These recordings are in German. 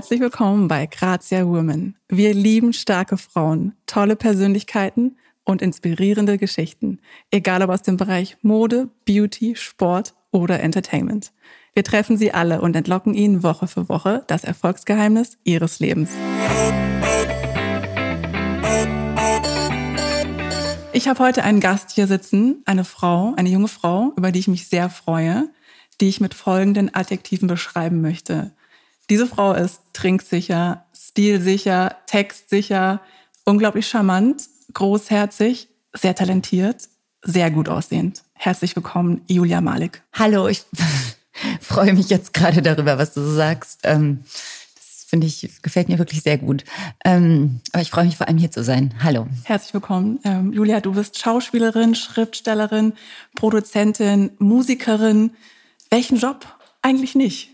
Herzlich willkommen bei Grazia Women. Wir lieben starke Frauen, tolle Persönlichkeiten und inspirierende Geschichten, egal ob aus dem Bereich Mode, Beauty, Sport oder Entertainment. Wir treffen sie alle und entlocken ihnen Woche für Woche das Erfolgsgeheimnis ihres Lebens. Ich habe heute einen Gast hier sitzen, eine Frau, eine junge Frau, über die ich mich sehr freue, die ich mit folgenden Adjektiven beschreiben möchte. Diese Frau ist trinksicher, stilsicher, textsicher, unglaublich charmant, großherzig, sehr talentiert, sehr gut aussehend. Herzlich willkommen, Julia Malik. Hallo, ich freue mich jetzt gerade darüber, was du so sagst. Ähm, das finde ich, gefällt mir wirklich sehr gut. Ähm, aber ich freue mich vor allem hier zu sein. Hallo. Herzlich willkommen. Ähm, Julia, du bist Schauspielerin, Schriftstellerin, Produzentin, Musikerin. Welchen Job? Eigentlich nicht.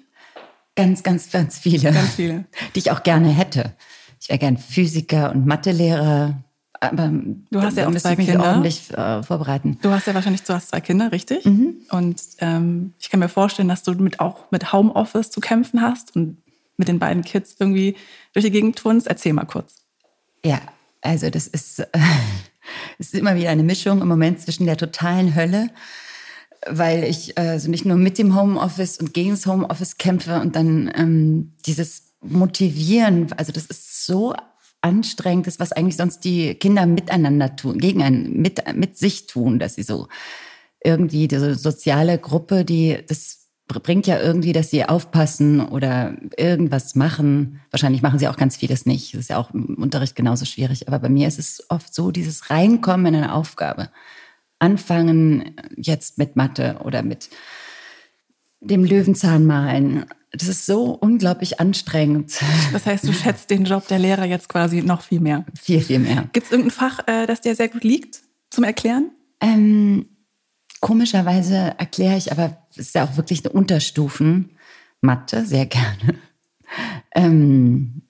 Ganz, ganz, ganz viele. Ganz viele. Die ich auch gerne hätte. Ich wäre gern Physiker und Mathelehrer. Aber du hast ja auch zwei Kinder. ordentlich äh, vorbereiten. Du hast ja wahrscheinlich, du hast zwei Kinder, richtig? Mhm. Und ähm, ich kann mir vorstellen, dass du mit auch mit Homeoffice zu kämpfen hast und mit den beiden Kids irgendwie durch die Gegend turnst. Erzähl mal kurz. Ja, also das ist, äh, ist immer wieder eine Mischung im Moment zwischen der totalen Hölle weil ich also nicht nur mit dem Homeoffice und gegen das Homeoffice kämpfe und dann ähm, dieses Motivieren, also das ist so anstrengend, das was eigentlich sonst die Kinder miteinander tun, gegen einen, mit, mit sich tun, dass sie so irgendwie diese soziale Gruppe, die das bringt ja irgendwie, dass sie aufpassen oder irgendwas machen. Wahrscheinlich machen sie auch ganz vieles nicht. Das ist ja auch im Unterricht genauso schwierig. Aber bei mir ist es oft so, dieses Reinkommen in eine Aufgabe anfangen jetzt mit Mathe oder mit dem Löwenzahn malen. Das ist so unglaublich anstrengend. Das heißt, du schätzt den Job der Lehrer jetzt quasi noch viel mehr. Viel, viel mehr. Gibt es irgendein Fach, äh, das dir sehr gut liegt zum Erklären? Ähm, komischerweise erkläre ich, aber es ist ja auch wirklich eine Unterstufen. Mathe, sehr gerne. Ähm,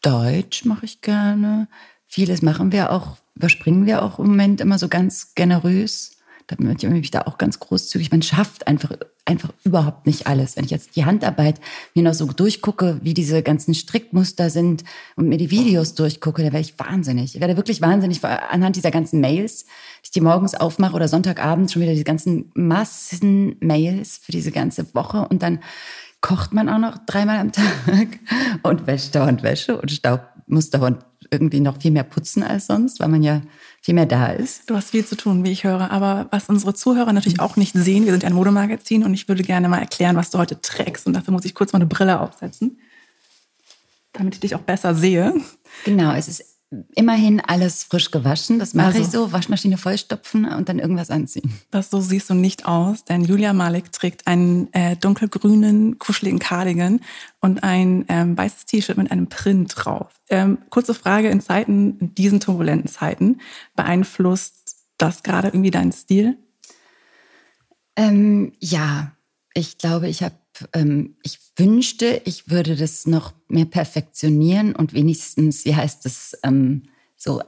Deutsch mache ich gerne. Vieles machen wir auch überspringen wir auch im Moment immer so ganz generös. Da bin ich da auch ganz großzügig. Man schafft einfach, einfach überhaupt nicht alles. Wenn ich jetzt die Handarbeit mir noch so durchgucke, wie diese ganzen Strickmuster sind und mir die Videos durchgucke, da werde ich wahnsinnig. Ich werde wirklich wahnsinnig anhand dieser ganzen Mails, die ich die morgens aufmache oder Sonntagabend schon wieder diese ganzen Massen Mails für diese ganze Woche und dann kocht man auch noch dreimal am Tag und wäscht dauernd Wäsche und Staub muss dauernd irgendwie noch viel mehr putzen als sonst, weil man ja viel mehr da ist. Du hast viel zu tun, wie ich höre. Aber was unsere Zuhörer natürlich auch nicht sehen, wir sind ein Modemagazin und ich würde gerne mal erklären, was du heute trägst. Und dafür muss ich kurz mal eine Brille aufsetzen, damit ich dich auch besser sehe. Genau, es ist immerhin alles frisch gewaschen. Das mache also, ich so, Waschmaschine vollstopfen und dann irgendwas anziehen. Das so siehst du nicht aus, denn Julia Malik trägt einen äh, dunkelgrünen, kuscheligen Cardigan und ein ähm, weißes T-Shirt mit einem Print drauf. Ähm, kurze Frage, in Zeiten, in diesen turbulenten Zeiten, beeinflusst das gerade irgendwie deinen Stil? Ähm, ja, ich glaube, ich habe ähm, ich wünschte, ich würde das noch mehr perfektionieren und wenigstens, wie heißt es, ähm, so,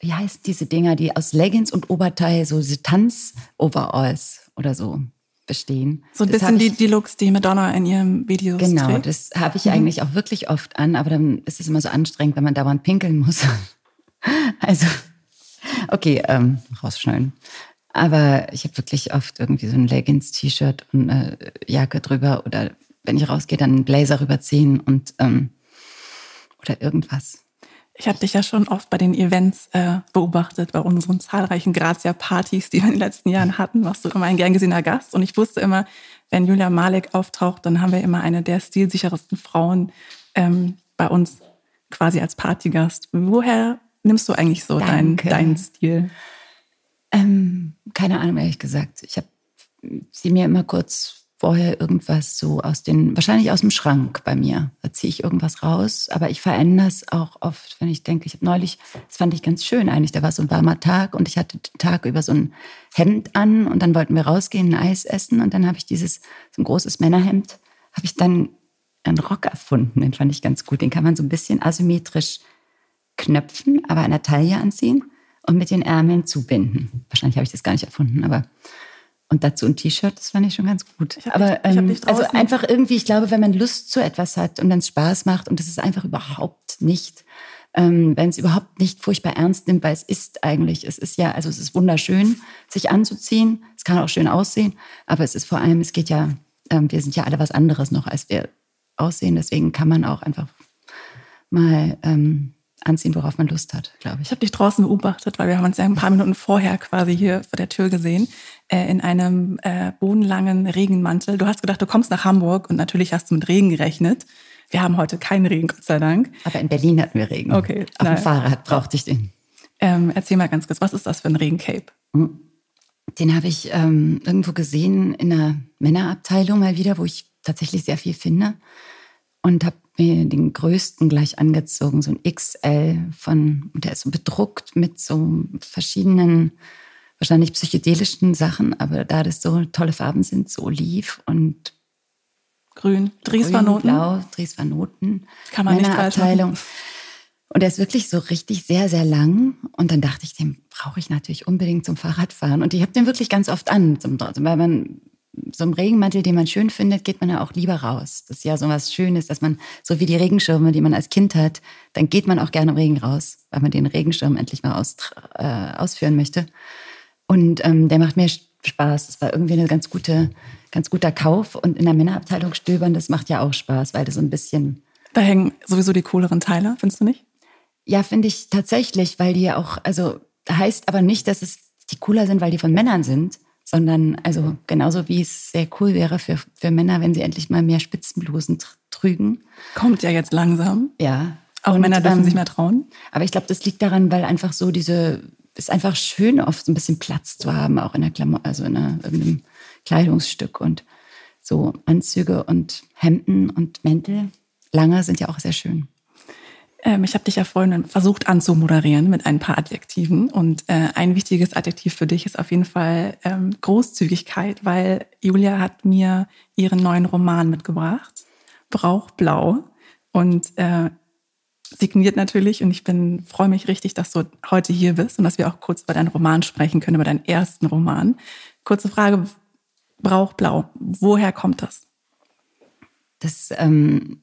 wie heißt diese Dinger, die aus Leggings und Oberteil, so diese Tanz-Overalls oder so bestehen. So ein das bisschen die, die Looks, die Madonna in ihrem Video Genau, trägt. das habe ich mhm. eigentlich auch wirklich oft an, aber dann ist es immer so anstrengend, wenn man dauernd pinkeln muss. also, okay, ähm, rausschneiden. Aber ich habe wirklich oft irgendwie so ein Leggings-T-Shirt und eine Jacke drüber oder wenn ich rausgehe, dann einen Blazer rüberziehen und ähm, oder irgendwas. Ich habe dich ja schon oft bei den Events äh, beobachtet, bei unseren zahlreichen Grazia-Partys, die wir in den letzten Jahren hatten, warst du immer ein gern gesehener Gast. Und ich wusste immer, wenn Julia Malek auftaucht, dann haben wir immer eine der stilsichersten Frauen ähm, bei uns quasi als Partygast. Woher nimmst du eigentlich so deinen dein Stil? Ähm, keine Ahnung, ehrlich gesagt. Ich habe sie mir immer kurz vorher irgendwas so aus den, wahrscheinlich aus dem Schrank bei mir. Da ziehe ich irgendwas raus, aber ich verändere es auch oft, wenn ich denke, ich habe neulich, das fand ich ganz schön eigentlich, da war so ein warmer Tag und ich hatte den Tag über so ein Hemd an und dann wollten wir rausgehen, ein Eis essen und dann habe ich dieses, so ein großes Männerhemd, habe ich dann einen Rock erfunden, den fand ich ganz gut. Den kann man so ein bisschen asymmetrisch knöpfen, aber an der Taille anziehen und mit den Ärmeln zubinden. Wahrscheinlich habe ich das gar nicht erfunden, aber Und dazu ein T-Shirt, das fand ich schon ganz gut. Ich hab Aber ich hab ähm, also einfach irgendwie, ich glaube, wenn man Lust zu etwas hat und dann es Spaß macht und es ist einfach überhaupt nicht, ähm, wenn es überhaupt nicht furchtbar ernst nimmt, weil es ist eigentlich, es ist ja, also es ist wunderschön, sich anzuziehen. Es kann auch schön aussehen, aber es ist vor allem, es geht ja, ähm, wir sind ja alle was anderes noch, als wir aussehen. Deswegen kann man auch einfach mal ähm, anziehen, worauf man Lust hat, glaube ich. Ich habe dich draußen beobachtet, weil wir haben uns ja ein paar Minuten vorher quasi hier vor der Tür gesehen, äh, in einem äh, bodenlangen Regenmantel. Du hast gedacht, du kommst nach Hamburg und natürlich hast du mit Regen gerechnet. Wir haben heute keinen Regen, Gott sei Dank. Aber in Berlin hatten wir Regen. Okay, Auf nein. dem Fahrrad brauchte ich den. Ähm, erzähl mal ganz kurz, was ist das für ein Regencape? Den habe ich ähm, irgendwo gesehen in einer Männerabteilung mal wieder, wo ich tatsächlich sehr viel finde. Und habe mir den größten gleich angezogen, so ein XL von, und der ist so bedruckt mit so verschiedenen, wahrscheinlich psychedelischen Sachen, aber da das so tolle Farben sind, so Oliv und Grün, Driesvanoten. Blau, Driesvanoten. Kann man nicht Männerabteilung. Und der ist wirklich so richtig sehr, sehr lang. Und dann dachte ich, den brauche ich natürlich unbedingt zum Fahrradfahren. Und ich habe den wirklich ganz oft an, zum, weil man so im Regenmantel, den man schön findet, geht man ja auch lieber raus. Das ist ja so was Schönes, dass man, so wie die Regenschirme, die man als Kind hat, dann geht man auch gerne im Regen raus, weil man den Regenschirm endlich mal aus, äh, ausführen möchte. Und ähm, der macht mir Spaß. Das war irgendwie eine ganz gute, ganz guter Kauf. Und in der Männerabteilung stöbern, das macht ja auch Spaß, weil das so ein bisschen Da hängen sowieso die cooleren Teile, findest du nicht? ja, finde ich tatsächlich, weil die ja auch, also heißt aber nicht, dass es die cooler sind, weil die von Männern sind, sondern also genauso wie es sehr cool wäre für, für Männer, wenn sie endlich mal mehr Spitzenblusen tr trügen. Kommt ja jetzt langsam. Ja. Auch Und, Männer dürfen ähm, sich mehr trauen. Aber ich glaube, das liegt daran, weil einfach so diese, ist einfach schön, oft so ein bisschen Platz zu haben, auch in der Klamotte, also in einer, irgendeinem Kleidungsstück und so Anzüge und Hemden und Mäntel. Lange sind ja auch sehr schön. Ähm, ich habe dich ja vorhin versucht anzumoderieren mit ein paar Adjektiven. Und äh, ein wichtiges Adjektiv für dich ist auf jeden Fall ähm, Großzügigkeit, weil Julia hat mir ihren neuen Roman mitgebracht, Brauchblau. Und äh, signiert natürlich. Und ich bin freue mich richtig, dass du heute hier bist und dass wir auch kurz über deinen Roman sprechen können, über deinen ersten Roman. Kurze Frage, Brauchblau, woher kommt das? Das ähm,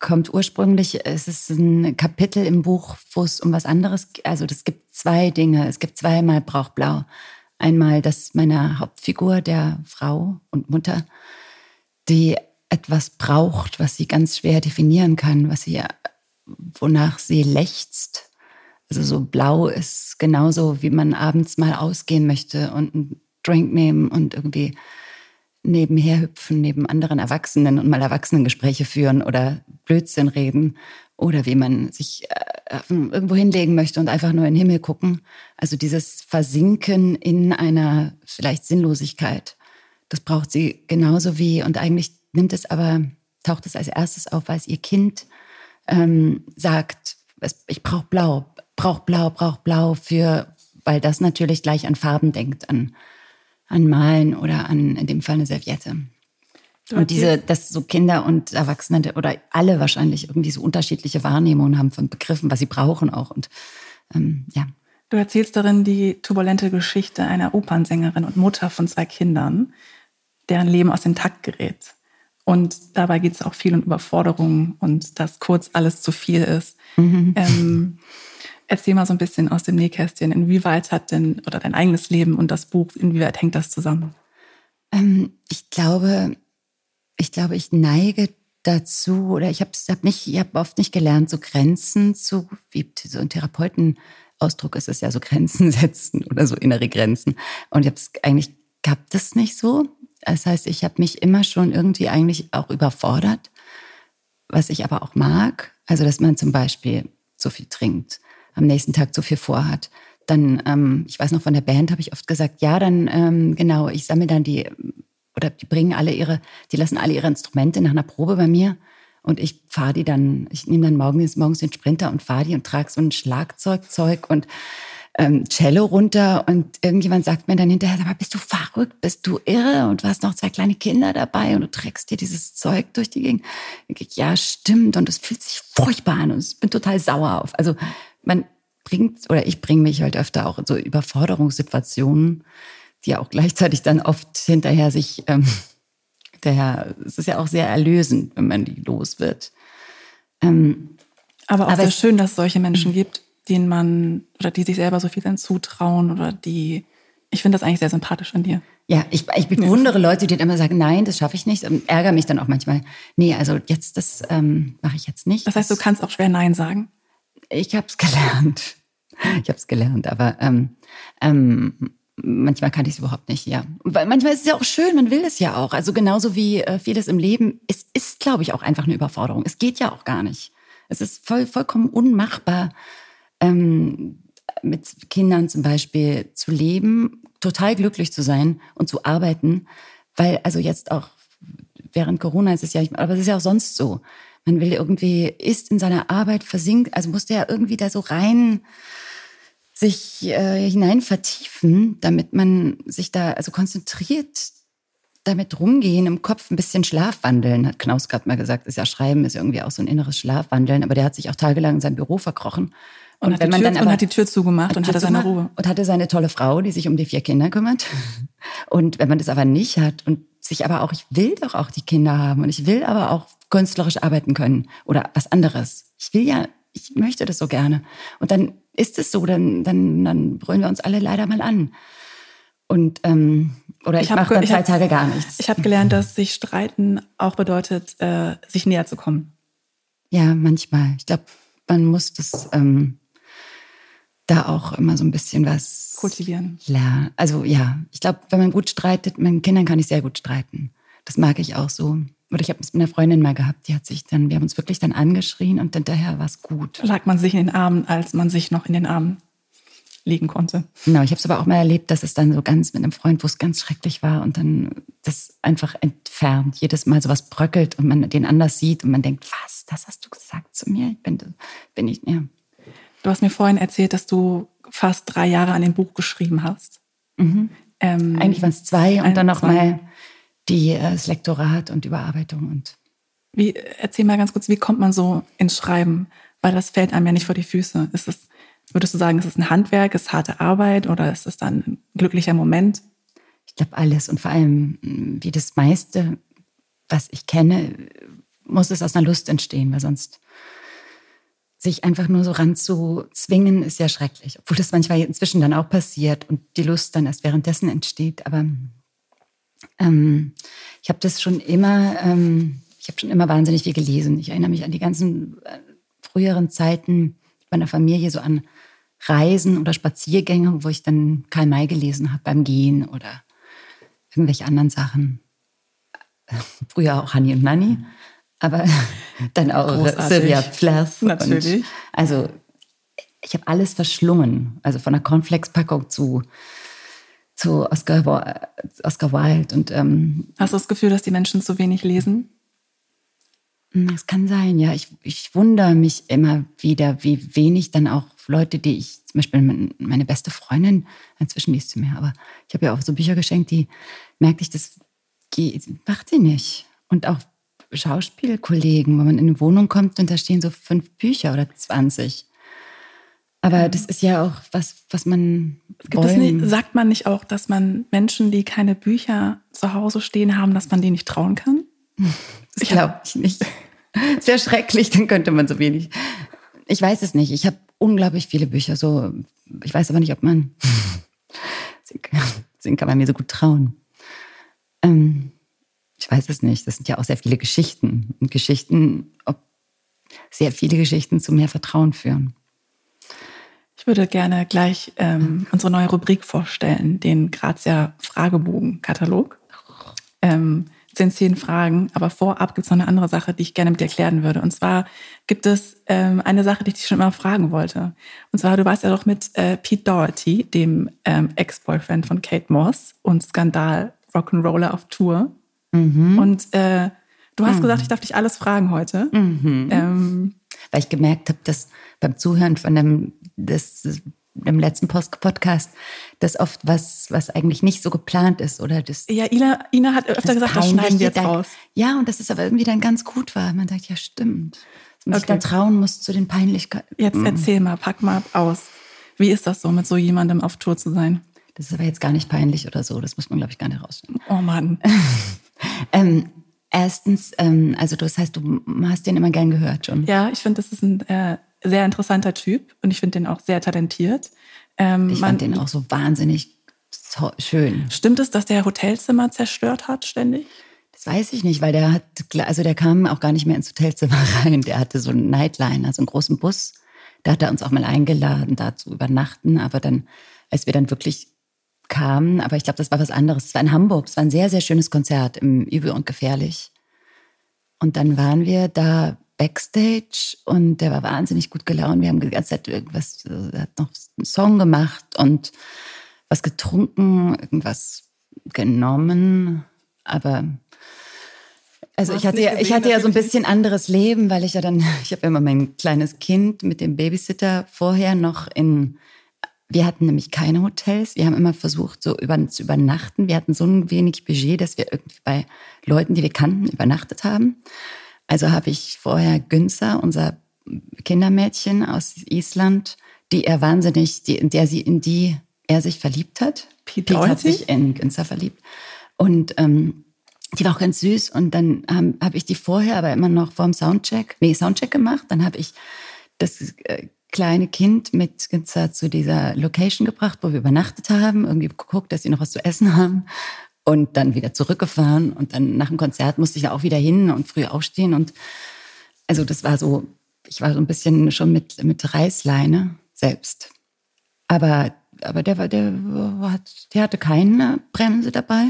kommt ursprünglich, es ist ein Kapitel im Buch, wo es um was anderes. Also es gibt zwei Dinge. Es gibt zweimal Brauchblau. Einmal das meiner Hauptfigur, der Frau und Mutter, die etwas braucht, was sie ganz schwer definieren kann, was sie, wonach sie lechzt. Also so blau ist genauso, wie man abends mal ausgehen möchte und einen Drink nehmen und irgendwie nebenher hüpfen, neben anderen Erwachsenen und mal Erwachsenengespräche führen oder Blödsinn reden oder wie man sich äh, irgendwo hinlegen möchte und einfach nur in den Himmel gucken. Also dieses Versinken in einer vielleicht Sinnlosigkeit, das braucht sie genauso wie und eigentlich nimmt es aber, taucht es als erstes auf, weil es ihr Kind ähm, sagt, ich brauche blau, brauche blau, brauche blau für, weil das natürlich gleich an Farben denkt, an an Malen oder an, in dem Fall eine Serviette. Und diese, dass so Kinder und Erwachsene oder alle wahrscheinlich irgendwie so unterschiedliche Wahrnehmungen haben von Begriffen, was sie brauchen auch. Und ähm, ja, Du erzählst darin die turbulente Geschichte einer Opernsängerin und Mutter von zwei Kindern, deren Leben aus dem Takt gerät. Und dabei geht es auch viel um Überforderung und dass kurz alles zu viel ist. Ähm, erzähl mal so ein bisschen aus dem Nähkästchen. Inwieweit hat denn, oder dein eigenes Leben und das Buch, inwieweit hängt das zusammen? Ähm, ich glaube, ich glaube, ich neige dazu, oder ich habe hab nicht, ich habe oft nicht gelernt, so Grenzen zu, wie so ein Therapeutenausdruck ist es ja, so Grenzen setzen oder so innere Grenzen. Und ich habe es eigentlich gab das nicht so. Das heißt, ich habe mich immer schon irgendwie eigentlich auch überfordert, was ich aber auch mag. Also, dass man zum Beispiel zu viel trinkt, am nächsten Tag zu viel vorhat. Dann, ähm, ich weiß noch von der Band, habe ich oft gesagt, ja, dann ähm, genau, ich sammle dann die, oder die bringen alle ihre, die lassen alle ihre Instrumente nach einer Probe bei mir und ich fahre die dann, ich nehme dann morgens, morgens den Sprinter und fahre die und trage so ein Schlagzeugzeug und ähm, Cello runter und irgendjemand sagt mir dann hinterher, aber bist du verrückt, bist du irre und du hast noch zwei kleine Kinder dabei und du trägst dir dieses Zeug durch die Gegend. Ich, ja, stimmt und es fühlt sich furchtbar an und ich bin total sauer auf. Also man bringt, oder ich bringe mich halt öfter auch in so Überforderungssituationen, die auch gleichzeitig dann oft hinterher sich, ähm, daher, es ist ja auch sehr erlösend, wenn man die los wird. Ähm, aber auch aber sehr schön, dass es solche Menschen gibt, denen man oder die sich selber so viel dann zutrauen oder die, ich finde das eigentlich sehr sympathisch an dir. Ja, ich, ich bewundere ja. Leute, die dann immer sagen, nein, das schaffe ich nicht. Und ärgere mich dann auch manchmal. Nee, also jetzt, das ähm, mache ich jetzt nicht. Das heißt, du kannst auch schwer Nein sagen? Ich habe es gelernt. Ich habe es gelernt, aber ähm, ähm, manchmal kann ich es überhaupt nicht, ja. Weil manchmal ist es ja auch schön, man will es ja auch. Also genauso wie äh, vieles im Leben, es ist, glaube ich, auch einfach eine Überforderung. Es geht ja auch gar nicht. Es ist voll, vollkommen unmachbar, ähm, mit Kindern zum Beispiel zu leben, total glücklich zu sein und zu arbeiten, weil also jetzt auch während Corona ist es ja, aber es ist ja auch sonst so. Man will irgendwie, ist in seiner Arbeit versinkt, also musste ja irgendwie da so rein sich äh, hinein vertiefen, damit man sich da also konzentriert damit rumgehen, im Kopf ein bisschen Schlafwandeln, hat Knaus gerade mal gesagt. Ist ja Schreiben, ist irgendwie auch so ein inneres Schlafwandeln, aber der hat sich auch tagelang in sein Büro verkrochen. Und, und, wenn man Tür, dann aber, und hat die Tür zugemacht und hatte seine Ruhe. Und hatte seine tolle Frau, die sich um die vier Kinder kümmert. Und wenn man das aber nicht hat und sich aber auch, ich will doch auch die Kinder haben und ich will aber auch künstlerisch arbeiten können oder was anderes. Ich will ja, ich möchte das so gerne. Und dann ist es so, dann, dann, dann brüllen wir uns alle leider mal an. Und ähm, oder ich, ich mache dann zwei Tage gar nichts. Ich habe gelernt, dass sich streiten auch bedeutet, äh, sich näher zu kommen. Ja, manchmal. Ich glaube, man muss das ähm, da auch immer so ein bisschen was kultivieren. Lernen. Also ja, ich glaube, wenn man gut streitet, mit Kindern kann ich sehr gut streiten. Das mag ich auch so. Oder ich habe es mit einer Freundin mal gehabt, die hat sich dann, wir haben uns wirklich dann angeschrien und hinterher war es gut. Lag man sich in den Armen, als man sich noch in den Armen legen konnte. Genau, ich habe es aber auch mal erlebt, dass es dann so ganz mit einem Freund, wo es ganz schrecklich war und dann das einfach entfernt. Jedes Mal so was bröckelt und man den anders sieht und man denkt, was, das hast du gesagt zu mir? Ich bin, bin ich, ja. Du hast mir vorhin erzählt, dass du fast drei Jahre an dem Buch geschrieben hast. Mhm. Ähm, Eigentlich waren es zwei und dann nochmal die, äh, das Lektorat und Überarbeitung und. Wie, erzähl mal ganz kurz, wie kommt man so ins Schreiben? Weil das fällt einem ja nicht vor die Füße. Ist es, würdest du sagen, ist es ein Handwerk, ist harte Arbeit oder ist es dann ein glücklicher Moment? Ich glaube alles und vor allem, wie das meiste, was ich kenne, muss es aus einer Lust entstehen, weil sonst sich einfach nur so ranzuzwingen, ist ja schrecklich. Obwohl das manchmal inzwischen dann auch passiert und die Lust dann erst währenddessen entsteht. Aber ähm, ich habe das schon immer, ähm, ich habe schon immer wahnsinnig viel gelesen. Ich erinnere mich an die ganzen äh, früheren Zeiten meiner Familie, so an Reisen oder Spaziergänge, wo ich dann Karl May gelesen habe beim Gehen oder irgendwelche anderen Sachen. Früher auch Honey und Nanny, aber dann auch Großartig. Sylvia Plath. Natürlich. Also ich habe alles verschlungen, also von der Cornflakes-Packung zu zu Oscar, Oscar Wilde. Und, ähm, Hast du das Gefühl, dass die Menschen zu wenig lesen? Hm, das kann sein, ja. Ich, ich wundere mich immer wieder, wie wenig dann auch Leute, die ich, zum Beispiel meine beste Freundin, inzwischen liest sie mehr, aber ich habe ja auch so Bücher geschenkt, die merkte ich, das macht sie nicht. Und auch Schauspielkollegen, wo man in eine Wohnung kommt und da stehen so fünf Bücher oder 20. Aber das ist ja auch was, was man. Nicht, sagt man nicht auch, dass man Menschen, die keine Bücher zu Hause stehen haben, dass man denen nicht trauen kann? Das glaube ich nicht. Es wäre schrecklich, dann könnte man so wenig. Ich weiß es nicht. Ich habe unglaublich viele Bücher. So, ich weiß aber nicht, ob man. Deswegen kann man mir so gut trauen. Ähm, ich weiß es nicht. Das sind ja auch sehr viele Geschichten. Und Geschichten, ob sehr viele Geschichten zu mehr Vertrauen führen. Ich würde gerne gleich ähm, unsere neue Rubrik vorstellen, den Grazia Fragebogen-Katalog. Ähm, sind zehn Fragen, aber vorab gibt es noch eine andere Sache, die ich gerne mit dir klären würde. Und zwar gibt es ähm, eine Sache, die ich dich schon immer fragen wollte. Und zwar, du warst ja doch mit äh, Pete Doherty, dem ähm, Ex-Boyfriend von Kate Moss und Skandal Rock'n'Roller auf Tour. Mhm. Und äh, du hast mhm. gesagt, ich darf dich alles fragen heute. Mhm. Ähm, Weil ich gemerkt habe, dass beim Zuhören von dem das, im letzten Podcast, dass oft was, was eigentlich nicht so geplant ist oder das. Ja, Ina, Ina hat öfter gesagt, das schneiden wir jetzt dann, raus. Ja, und das ist aber irgendwie dann ganz gut war. Man sagt, ja, stimmt. Dass man okay. sich dann trauen muss zu den Peinlichkeiten. Jetzt erzähl mal, pack mal aus. Wie ist das so, mit so jemandem auf Tour zu sein? Das ist aber jetzt gar nicht peinlich oder so. Das muss man, glaube ich, gar nicht rausnehmen. Oh Mann. ähm, erstens, ähm, also das heißt, du hast den immer gern gehört schon. Ja, ich finde, das ist ein äh, sehr interessanter Typ und ich finde den auch sehr talentiert. Ähm, ich fand den auch so wahnsinnig schön. Stimmt es, dass der Hotelzimmer zerstört hat ständig? Das weiß ich nicht, weil der hat, also der kam auch gar nicht mehr ins Hotelzimmer rein. Der hatte so einen Nightliner, so einen großen Bus. Da hat er uns auch mal eingeladen, da zu übernachten. Aber dann, als wir dann wirklich kamen, aber ich glaube, das war was anderes. Es war in Hamburg. Es war ein sehr, sehr schönes Konzert im Übel und Gefährlich. Und dann waren wir da Backstage und der war wahnsinnig gut gelaunt. Wir haben die ganze Zeit irgendwas, er hat noch einen Song gemacht und was getrunken, irgendwas genommen. Aber also ich hatte, ja, ich hatte ja so ein bisschen anderes Leben, weil ich ja dann, ich habe ja immer mein kleines Kind mit dem Babysitter vorher noch in wir hatten nämlich keine Hotels. Wir haben immer versucht, so über, zu übernachten. Wir hatten so ein wenig Budget, dass wir irgendwie bei Leuten, die wir kannten, übernachtet haben. Also habe ich vorher Günzer, unser Kindermädchen aus Island, die er wahnsinnig, die, in der sie, in die er sich verliebt hat. Pete, Pete hat sich in Günzer verliebt. Und ähm, die war auch ganz süß. Und dann habe hab ich die vorher aber immer noch vorm Soundcheck, nee, Soundcheck gemacht. Dann habe ich das äh, kleine Kind mit zu dieser Location gebracht, wo wir übernachtet haben, irgendwie geguckt, dass sie noch was zu essen haben und dann wieder zurückgefahren und dann nach dem Konzert musste ich auch wieder hin und früh aufstehen und also das war so, ich war so ein bisschen schon mit, mit Reißleine selbst. Aber, aber der, war, der, hat, der hatte keine Bremse dabei.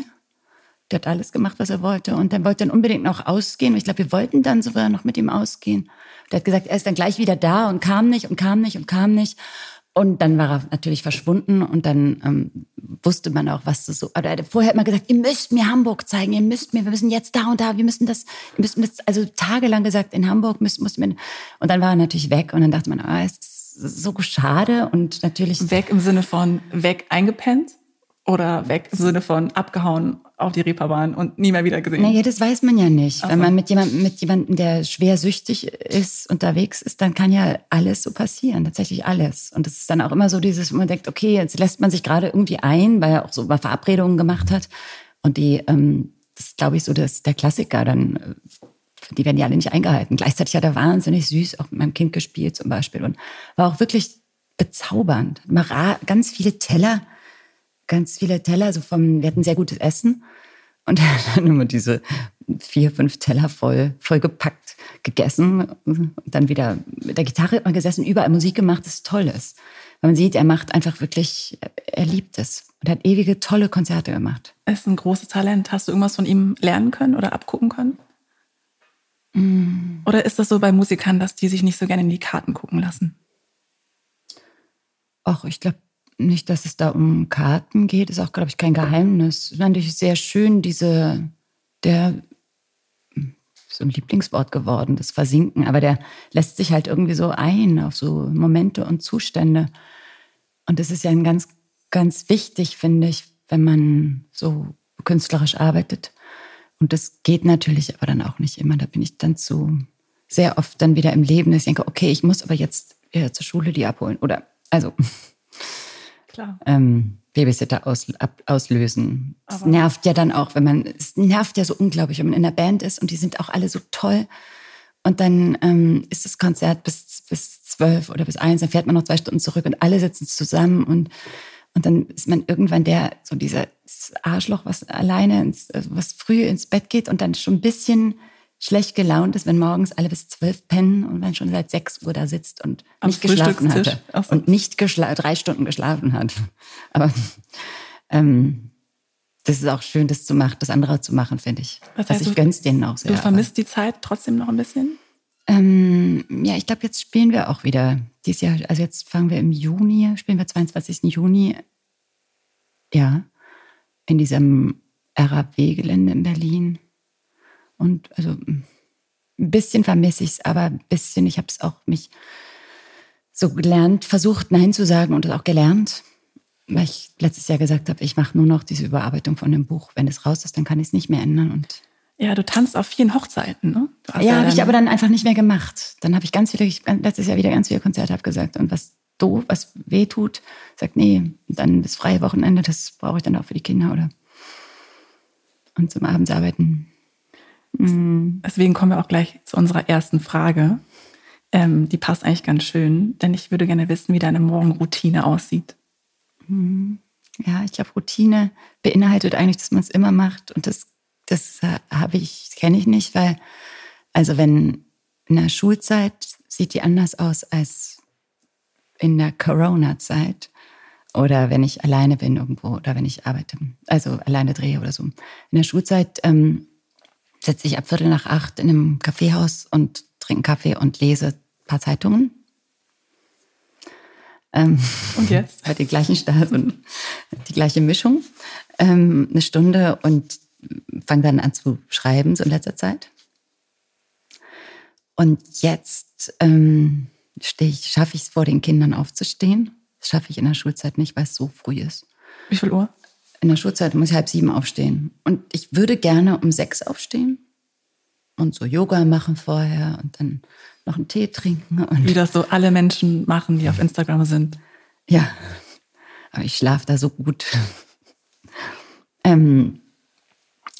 Der hat alles gemacht, was er wollte. Und dann wollte dann unbedingt noch ausgehen. Ich glaube, wir wollten dann sogar noch mit ihm ausgehen. Der hat gesagt, er ist dann gleich wieder da und kam nicht und kam nicht und kam nicht. Und dann war er natürlich verschwunden und dann ähm, wusste man auch, was so. Oder er hat vorher immer gesagt, ihr müsst mir Hamburg zeigen, ihr müsst mir, wir müssen jetzt da und da, wir müssen das, wir müssen das, also tagelang gesagt, in Hamburg müssen, müssen wir. Und dann war er natürlich weg und dann dachte man, ah, es ist so schade und natürlich. Weg im Sinne von weg eingepennt? Oder weg im Sinne von abgehauen auf die Reeperbahn und nie mehr wieder gesehen? Naja, das weiß man ja nicht. Also. Wenn man mit jemandem, mit jemandem, der schwer süchtig ist, unterwegs ist, dann kann ja alles so passieren, tatsächlich alles. Und es ist dann auch immer so dieses, wo man denkt, okay, jetzt lässt man sich gerade irgendwie ein, weil er auch so mal Verabredungen gemacht hat. Und die, ähm, das ist, glaube ich, so das, der Klassiker dann. Äh, die werden ja alle nicht eingehalten. Gleichzeitig hat er wahnsinnig süß auch mit meinem Kind gespielt zum Beispiel und war auch wirklich bezaubernd. Ganz viele Teller ganz viele Teller, so vom, wir hatten sehr gutes Essen. Und er hat dann immer diese vier, fünf Teller voll, voll gepackt, gegessen und dann wieder mit der Gitarre immer gesessen, überall Musik gemacht, das toll ist. Weil man sieht, er macht einfach wirklich, er liebt es und hat ewige tolle Konzerte gemacht. Er ist ein großes Talent. Hast du irgendwas von ihm lernen können oder abgucken können? Mm. Oder ist das so bei Musikern, dass die sich nicht so gerne in die Karten gucken lassen? Ach, ich glaube, nicht, dass es da um Karten geht, ist auch, glaube ich, kein Geheimnis. Fand ich sehr schön, diese, der, so ein Lieblingswort geworden, das Versinken, aber der lässt sich halt irgendwie so ein auf so Momente und Zustände. Und das ist ja ein ganz, ganz wichtig, finde ich, wenn man so künstlerisch arbeitet. Und das geht natürlich aber dann auch nicht immer. Da bin ich dann zu sehr oft dann wieder im Leben, dass ich denke, okay, ich muss aber jetzt zur Schule die abholen. Oder also Klar. Ähm, Babysitter aus, ab, auslösen. Es nervt ja dann auch, wenn man, es nervt ja so unglaublich, wenn man in der Band ist und die sind auch alle so toll. Und dann ähm, ist das Konzert bis, bis zwölf oder bis eins, dann fährt man noch zwei Stunden zurück und alle sitzen zusammen und, und dann ist man irgendwann der, so dieser Arschloch, was alleine, ins, was früh ins Bett geht und dann schon ein bisschen schlecht gelaunt ist, wenn morgens alle bis zwölf pennen und man schon seit sechs Uhr da sitzt und Am nicht geschlafen hatte. So. Und nicht geschla drei Stunden geschlafen hat. Aber ähm, das ist auch schön, das zu machen, das andere zu machen, finde ich. Was heißt, also ich gönn's denen auch sehr. Du vermisst die Zeit trotzdem noch ein bisschen? Ähm, ja, ich glaube, jetzt spielen wir auch wieder dieses Jahr. Also jetzt fangen wir im Juni, spielen wir 22. Juni. Ja, in diesem RAW-Gelände in Berlin. Und also ein bisschen vermisse ich es, aber ein bisschen, ich habe es auch mich so gelernt, versucht Nein zu sagen und es auch gelernt, weil ich letztes Jahr gesagt habe, ich mache nur noch diese Überarbeitung von dem Buch. Wenn es raus ist, dann kann ich es nicht mehr ändern. Und ja, du tanzt auf vielen Hochzeiten, ne? Ja, habe ich aber dann einfach nicht mehr gemacht. Dann habe ich ganz viele, ich letztes Jahr wieder ganz viele Konzerte abgesagt. Und was doof, was weh tut, sagt, nee, dann das freie Wochenende, das brauche ich dann auch für die Kinder oder und zum Abendsarbeiten. Mhm. Deswegen kommen wir auch gleich zu unserer ersten Frage. Ähm, die passt eigentlich ganz schön, denn ich würde gerne wissen, wie deine Morgenroutine aussieht. Mhm. Ja, ich glaube, Routine beinhaltet eigentlich, dass man es immer macht und das, das habe ich, kenne ich nicht, weil, also wenn in der Schulzeit sieht die anders aus als in der Corona-Zeit oder wenn ich alleine bin irgendwo oder wenn ich arbeite, also alleine drehe oder so. In der Schulzeit ähm, setze ich ab Viertel nach acht in einem Kaffeehaus und trinke Kaffee und lese ein paar Zeitungen. Ähm, und jetzt? Hat die gleichen Start und die gleiche Mischung. Ähm, eine Stunde und fange dann an zu schreiben, so in letzter Zeit. Und jetzt ähm, ich, schaffe ich es vor den Kindern aufzustehen. Das schaffe ich in der Schulzeit nicht, weil es so früh ist. Wie viel Uhr? In der Schulzeit muss ich halb sieben aufstehen. Und ich würde gerne um sechs aufstehen und so Yoga machen vorher und dann noch einen Tee trinken. Wie das so alle Menschen machen, die auf Instagram sind. Ja, aber ich schlafe da so gut. ähm,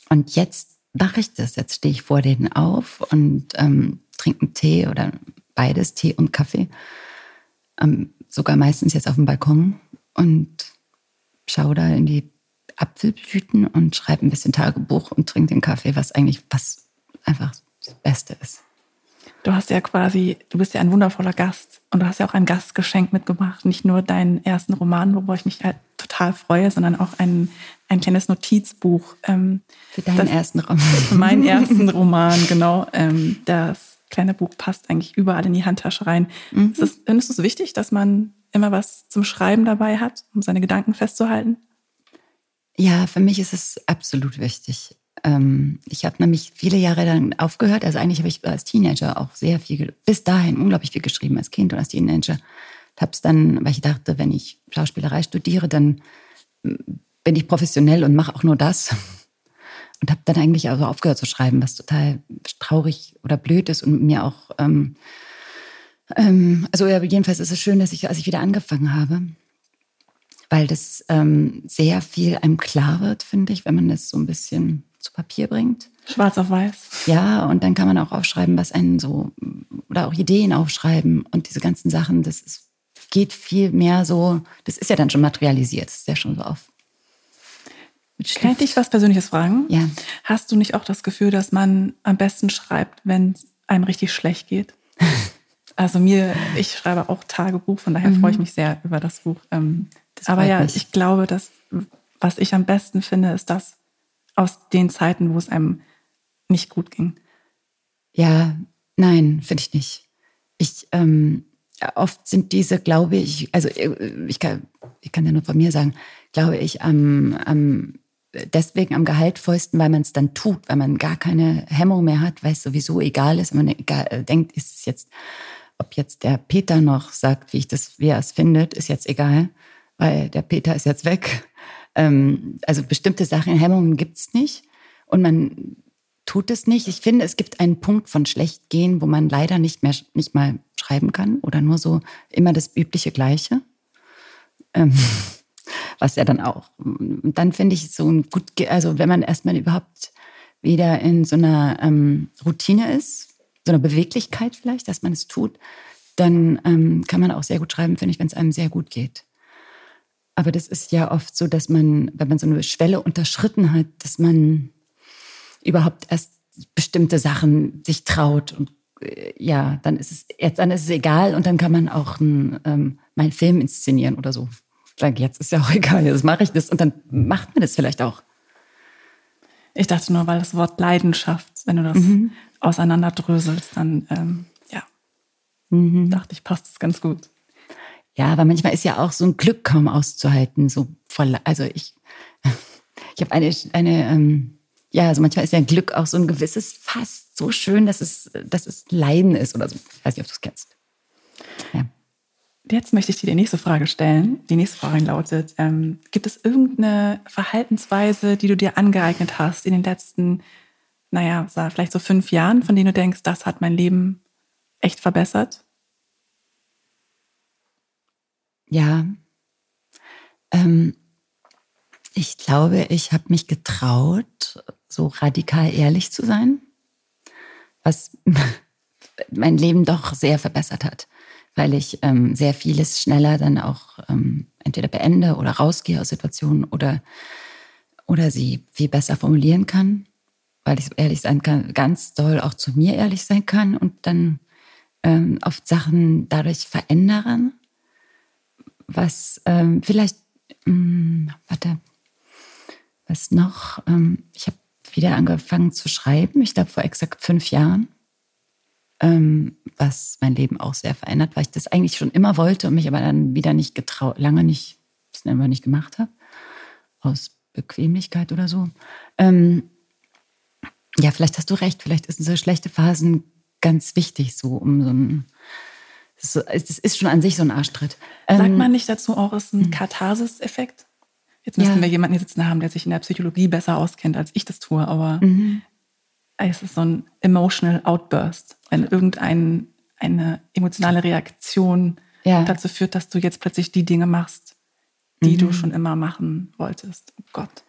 und jetzt mache ich das. Jetzt stehe ich vor denen auf und ähm, trinke einen Tee oder beides, Tee und Kaffee. Ähm, sogar meistens jetzt auf dem Balkon und schaue da in die Apfelblüten und schreibe ein bisschen Tagebuch und trinke den Kaffee, was eigentlich was einfach das Beste ist. Du hast ja quasi, du bist ja ein wundervoller Gast und du hast ja auch ein Gastgeschenk mitgebracht. Nicht nur deinen ersten Roman, worüber ich mich halt total freue, sondern auch ein, ein kleines Notizbuch. Ähm, für deinen ersten Roman. Für meinen ersten Roman, genau. Ähm, das kleine Buch passt eigentlich überall in die Handtasche rein. Mhm. Ist es, findest du es wichtig, dass man immer was zum Schreiben dabei hat, um seine Gedanken festzuhalten? Ja, für mich ist es absolut wichtig. Ähm, ich habe nämlich viele Jahre dann aufgehört. Also eigentlich habe ich als Teenager auch sehr viel, bis dahin unglaublich viel geschrieben als Kind und als Teenager. Habe es dann, weil ich dachte, wenn ich Schauspielerei studiere, dann mm, bin ich professionell und mache auch nur das. Und habe dann eigentlich also aufgehört zu schreiben, was total traurig oder blöd ist und mir auch, ähm, ähm, also jedenfalls ist es schön, dass ich, als ich wieder angefangen habe, weil das ähm, sehr viel einem klar wird, finde ich, wenn man das so ein bisschen zu Papier bringt. Schwarz auf weiß. Ja, und dann kann man auch aufschreiben, was einen so, oder auch Ideen aufschreiben und diese ganzen Sachen, das ist, geht viel mehr so, das ist ja dann schon materialisiert, das ist ja schon so auf. Kann ich dich was Persönliches fragen? Ja. Hast du nicht auch das Gefühl, dass man am besten schreibt, wenn es einem richtig schlecht geht? also mir, ich schreibe auch Tagebuch, von daher mhm. freue ich mich sehr über das Buch. Ähm, aber ja, mich. ich glaube, dass was ich am besten finde, ist das aus den Zeiten, wo es einem nicht gut ging. Ja, nein, finde ich nicht. Ich ähm, oft sind diese, glaube ich, also äh, ich kann, ich kann ja nur von mir sagen, glaube ich, am, am deswegen am gehaltvollsten, weil man es dann tut, weil man gar keine Hemmung mehr hat, weil es sowieso egal ist. Wenn man egal, äh, denkt, ist es jetzt, ob jetzt der Peter noch sagt, wie ich das, wie er es findet, ist jetzt egal weil der Peter ist jetzt weg. Ähm, also bestimmte Sachen, Hemmungen gibt es nicht. Und man tut es nicht. Ich finde, es gibt einen Punkt von schlecht gehen, wo man leider nicht mehr, nicht mal schreiben kann oder nur so immer das übliche Gleiche. Ähm, was ja dann auch. Und dann finde ich so ein gut, also wenn man erstmal überhaupt wieder in so einer ähm, Routine ist, so einer Beweglichkeit vielleicht, dass man es tut, dann ähm, kann man auch sehr gut schreiben, finde ich, wenn es einem sehr gut geht. Aber das ist ja oft so, dass man, wenn man so eine Schwelle unterschritten hat, dass man überhaupt erst bestimmte Sachen sich traut und äh, ja, dann ist es jetzt dann ist es egal und dann kann man auch einen, ähm, mal einen Film inszenieren oder so. Sag, jetzt ist ja auch egal, jetzt mache ich das und dann macht man das vielleicht auch. Ich dachte nur, weil das Wort Leidenschaft, wenn du das mhm. auseinanderdröselst, dann ähm, ja, mhm. dachte ich, passt das ganz gut. Ja, aber manchmal ist ja auch so ein Glück kaum auszuhalten. So voll, also ich, ich habe eine, eine ähm, ja, also manchmal ist ja Glück auch so ein gewisses fast so schön, dass es, dass es Leiden ist oder so. Ich weiß nicht, ob du es kennst. Ja. Jetzt möchte ich dir die nächste Frage stellen. Die nächste Frage lautet: ähm, Gibt es irgendeine Verhaltensweise, die du dir angeeignet hast in den letzten, naja, vielleicht so fünf Jahren, von denen du denkst, das hat mein Leben echt verbessert? Ja. Ähm, ich glaube, ich habe mich getraut, so radikal ehrlich zu sein, was mein Leben doch sehr verbessert hat, weil ich ähm, sehr vieles schneller dann auch ähm, entweder beende oder rausgehe aus Situationen oder, oder sie viel besser formulieren kann, weil ich ehrlich sein kann, ganz doll auch zu mir ehrlich sein kann und dann ähm, oft Sachen dadurch verändern, was ähm, vielleicht, mh, hm, warte, was noch? Ähm, ich habe wieder angefangen zu schreiben, ich glaube vor exakt fünf Jahren, ähm, was mein Leben auch sehr verändert, weil ich das eigentlich schon immer wollte und mich aber dann wieder nicht getraut, lange nicht, das einfach nicht gemacht habe, aus Bequemlichkeit oder so. Ähm, ja, vielleicht hast du recht, vielleicht sind so schlechte Phasen ganz wichtig, so um so ein das ist schon an sich so ein Arschtritt. Sagt ähm, man nicht dazu auch, es ist ein hm. Katharsis-Effekt? Jetzt müssen ja. wir jemanden hier sitzen haben, der sich in der Psychologie besser auskennt, als ich das tue, aber mhm. es ist so ein emotional Outburst, wenn irgendeine eine emotionale Reaktion ja. dazu führt, dass du jetzt plötzlich die Dinge machst, die mhm. du schon immer machen wolltest. Oh Gott.